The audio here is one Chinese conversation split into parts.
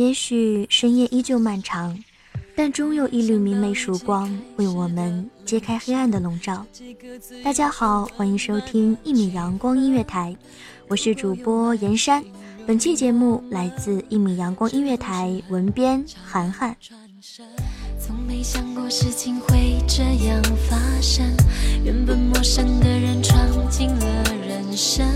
也许深夜依旧漫长，但终有一缕明媚曙光为我们揭开黑暗的笼罩。大家好，欢迎收听一米阳光音乐台，我是主播严山。本期节目来自一米阳光音乐台文编涵涵。从没想过事情会这样发生，原本陌生的人闯进了人生，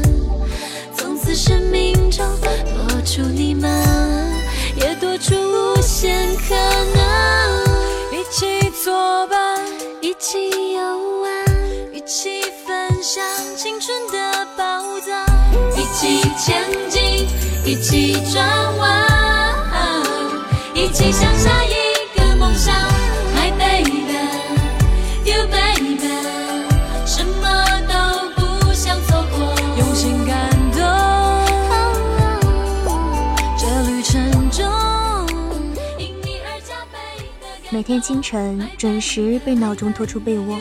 每天清晨准时被闹钟拖出被窝，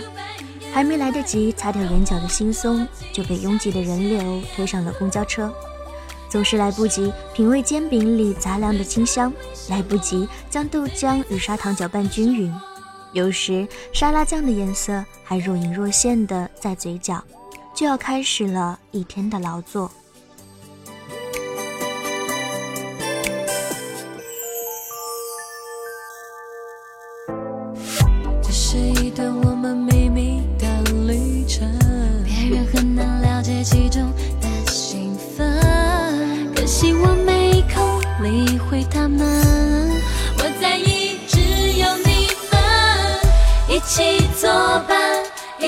还没来得及擦掉眼角的惺忪，就被拥挤的人流推上了公交车。总是来不及品味煎饼里杂粮的清香，来不及将豆浆与砂糖搅拌均匀。有时沙拉酱的颜色还若隐若现的在嘴角，就要开始了一天的劳作。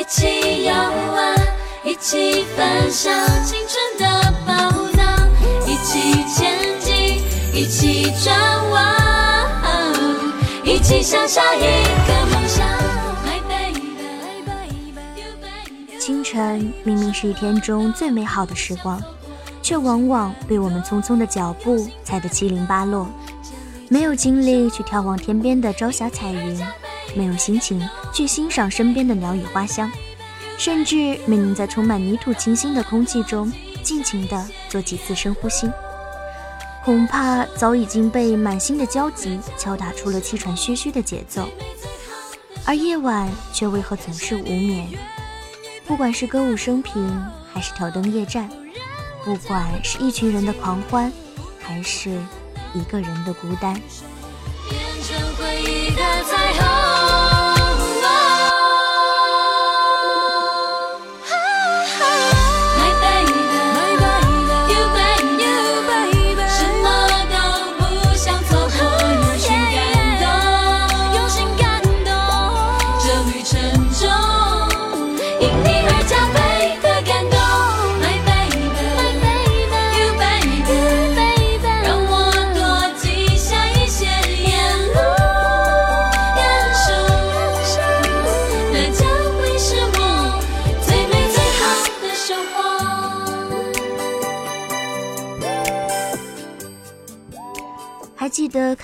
起游玩，一起分享青春的宝藏，一起前进，一起转弯。一起向下一个梦想。My baby, you baby. 清晨明明是一天中最美好的时光，却往往被我们匆匆的脚步踩得七零八落。没有精力去眺望天边的朝霞彩云，没有心情去欣赏身边的鸟语花香，甚至没能在充满泥土清新的空气中尽情地做几次深呼吸。恐怕早已经被满心的焦急敲打出了气喘吁吁的节奏，而夜晚却为何总是无眠？不管是歌舞升平，还是挑灯夜战，不管是一群人的狂欢，还是一个人的孤单，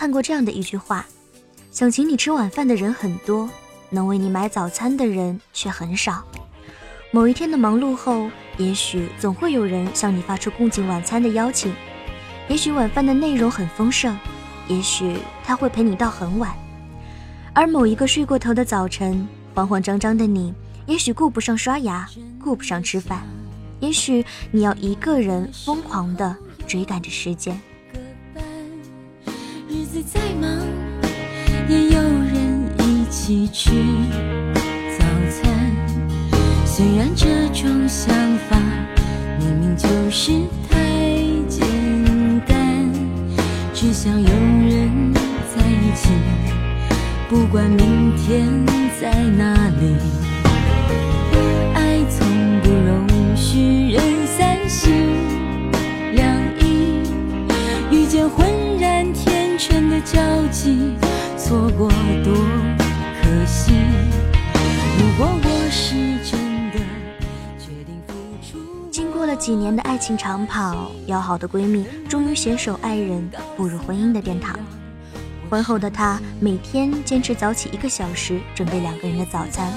看过这样的一句话：想请你吃晚饭的人很多，能为你买早餐的人却很少。某一天的忙碌后，也许总会有人向你发出共进晚餐的邀请，也许晚饭的内容很丰盛，也许他会陪你到很晚。而某一个睡过头的早晨，慌慌张张的你，也许顾不上刷牙，顾不上吃饭，也许你要一个人疯狂地追赶着时间。忙，也有人一起吃早餐。虽然这种想法明明就是太简单，只想有人在一起，不管明天在哪里。爱从不容许人三心两意，遇见浑然天的交集，错过多可惜。如果我是真的决定付出，经过了几年的爱情长跑，要好的闺蜜终于携手爱人步入婚姻的殿堂。婚后的她每天坚持早起一个小时，准备两个人的早餐。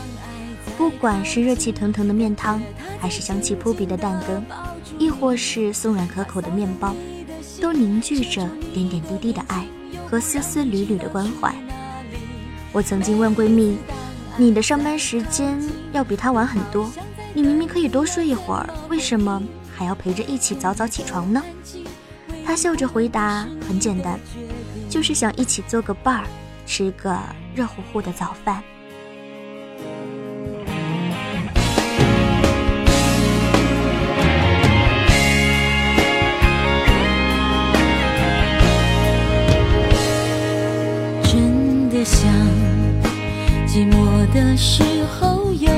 不管是热气腾腾的面汤，还是香气扑鼻的蛋羹，亦或是松软可口的面包，都凝聚着点点滴滴的爱和丝丝缕缕的关怀。我曾经问闺蜜：“你的上班时间要比她晚很多，你明明可以多睡一会儿，为什么还要陪着一起早早起床呢？”她笑着回答：“很简单，就是想一起做个伴儿，吃个热乎乎的早饭。”寂寞的时候有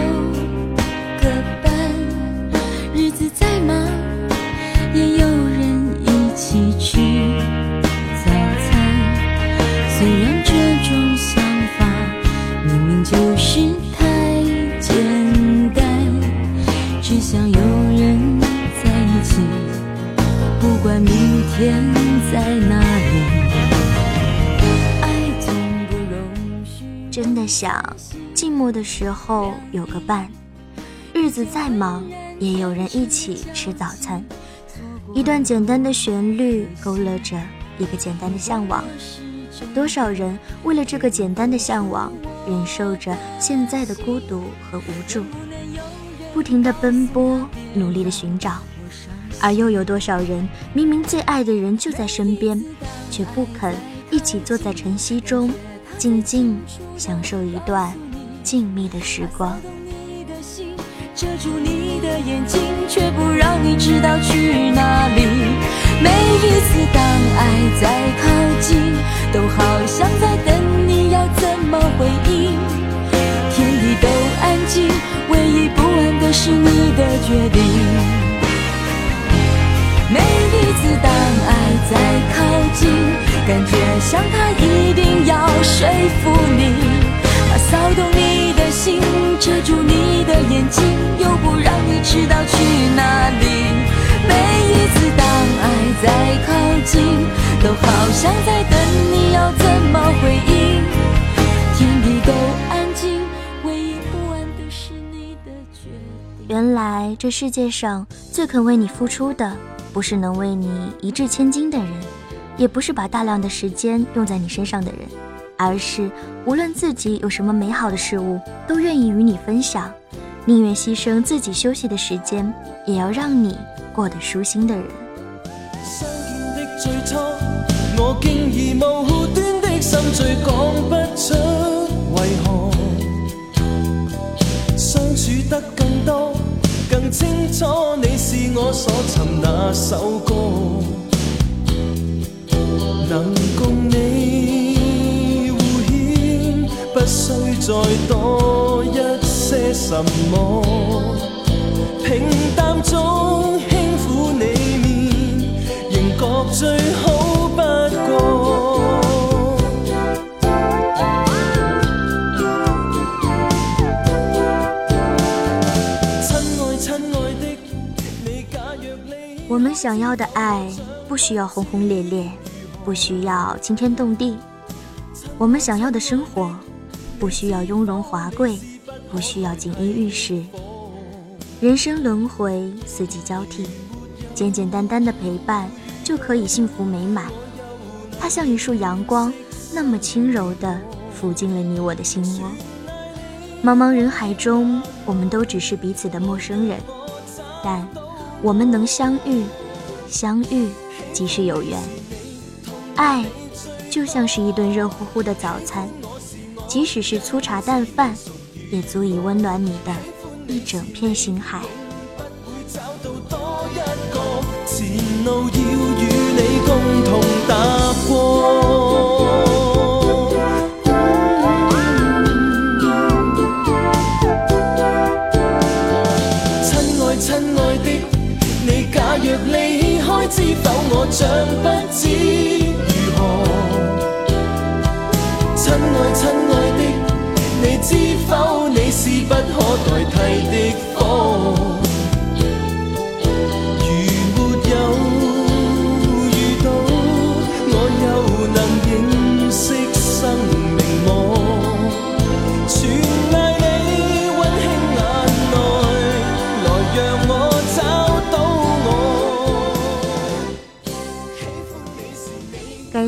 想寂寞的时候有个伴，日子再忙也有人一起吃早餐。一段简单的旋律勾勒着一个简单的向往，多少人为了这个简单的向往，忍受着现在的孤独和无助，不停的奔波，努力的寻找。而又有多少人明明最爱的人就在身边，却不肯一起坐在晨曦中，静静享受一段静谧的时光。你的心遮住你的眼睛，却不让你知道去哪里。每一次当爱在靠近，都好像在等你，要怎么回应？天地都安静，唯一不安的是你的决定。都好像在等你要怎么回应。天地都安静，唯一不安的是你的决定。原来这世界上最肯为你付出的，不是能为你一掷千金的人，也不是把大量的时间用在你身上的人，而是无论自己有什么美好的事物，都愿意与你分享，宁愿牺牲自己休息的时间，也要让你过得舒心的人。相見的最初，那首歌，能共你互牵，不需再多一些什么。想要的爱，不需要轰轰烈烈，不需要惊天动地。我们想要的生活，不需要雍容华贵，不需要锦衣玉食。人生轮回，四季交替，简简单单的陪伴就可以幸福美满。它像一束阳光，那么轻柔地抚进了你我的心窝。茫茫人海中，我们都只是彼此的陌生人，但我们能相遇，相遇即是有缘。爱就像是一顿热乎乎的早餐，即使是粗茶淡饭，也足以温暖你的一整片心海。前路要与你共同踏过。像不知。